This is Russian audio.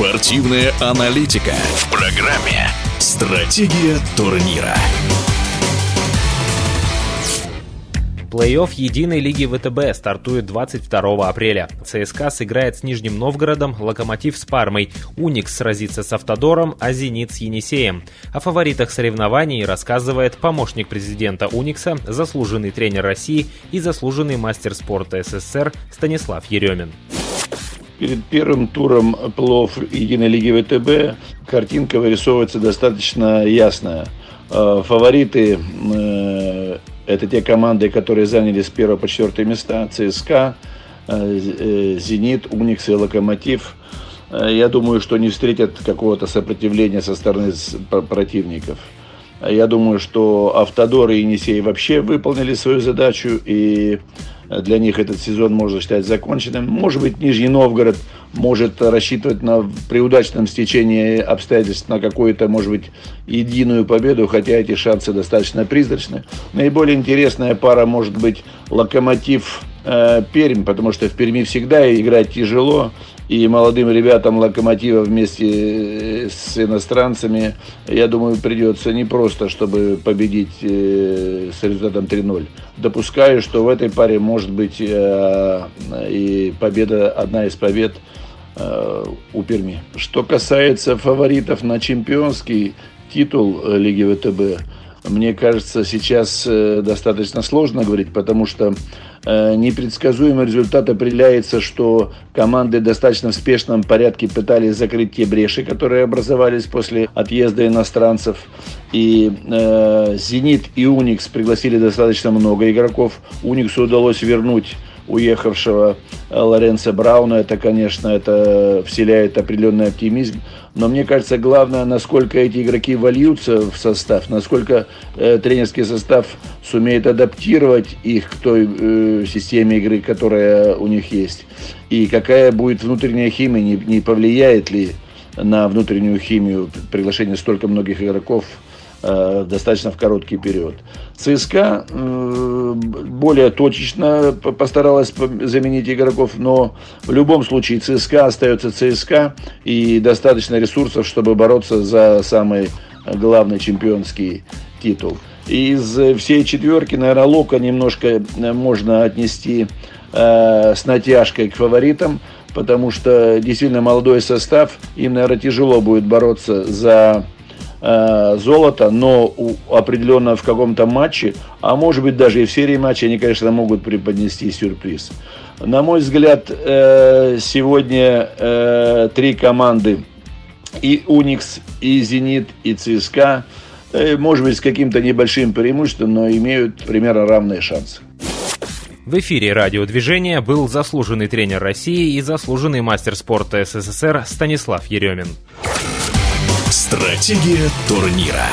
Спортивная аналитика в программе «Стратегия турнира». Плей-офф единой лиги ВТБ стартует 22 апреля. ЦСКА сыграет с Нижним Новгородом, Локомотив с Пармой, Уникс сразится с Автодором, а Зенит с Енисеем. О фаворитах соревнований рассказывает помощник президента Уникса, заслуженный тренер России и заслуженный мастер спорта СССР Станислав Еремин. Перед первым туром плей-офф единой лиги ВТБ картинка вырисовывается достаточно ясная. Э, фавориты э, это те команды, которые заняли с 1 по 4 места. ЦСКА, э, Зенит, Уникс и Локомотив. Я думаю, что не встретят какого-то сопротивления со стороны противников. Я думаю, что Автодор и Енисей вообще выполнили свою задачу, и для них этот сезон можно считать законченным. Может быть, Нижний Новгород может рассчитывать на, при удачном стечении обстоятельств на какую-то, может быть, единую победу, хотя эти шансы достаточно призрачны. Наиболее интересная пара может быть Локомотив э, Пермь, потому что в Перми всегда играть тяжело, и молодым ребятам Локомотива вместе э, с иностранцами, я думаю, придется не просто, чтобы победить э, с результатом 3-0. Допускаю, что в этой паре может быть и победа, одна из побед у Перми. Что касается фаворитов на чемпионский титул Лиги ВТБ, мне кажется, сейчас э, достаточно сложно говорить, потому что непредсказуемый результат определяется, что команды достаточно в спешном порядке пытались закрыть те бреши, которые образовались после отъезда иностранцев. И э, «Зенит» и «Уникс» пригласили достаточно много игроков. «Униксу» удалось вернуть уехавшего э, Лоренца Брауна, это, конечно, это вселяет определенный оптимизм. Но мне кажется, главное, насколько эти игроки вольются в состав, насколько э, тренерский состав сумеет адаптировать их к той э, системе игры, которая у них есть. И какая будет внутренняя химия, не, не повлияет ли на внутреннюю химию приглашение столько многих игроков достаточно в короткий период. ЦСКА э, более точечно постаралась заменить игроков, но в любом случае ЦСКА остается ЦСКА и достаточно ресурсов, чтобы бороться за самый главный чемпионский титул. Из всей четверки, наверное, Лока немножко можно отнести э, с натяжкой к фаворитам, потому что действительно молодой состав, им, наверное, тяжело будет бороться за э, золото, но у, определенно в каком-то матче, а может быть даже и в серии матчей, они, конечно, могут преподнести сюрприз. На мой взгляд, э, сегодня э, три команды, и Уникс, и Зенит, и ЦСКА, э, может быть, с каким-то небольшим преимуществом, но имеют примерно равные шансы. В эфире радиодвижения был заслуженный тренер России и заслуженный мастер спорта СССР Станислав Еремин. Стратегия турнира.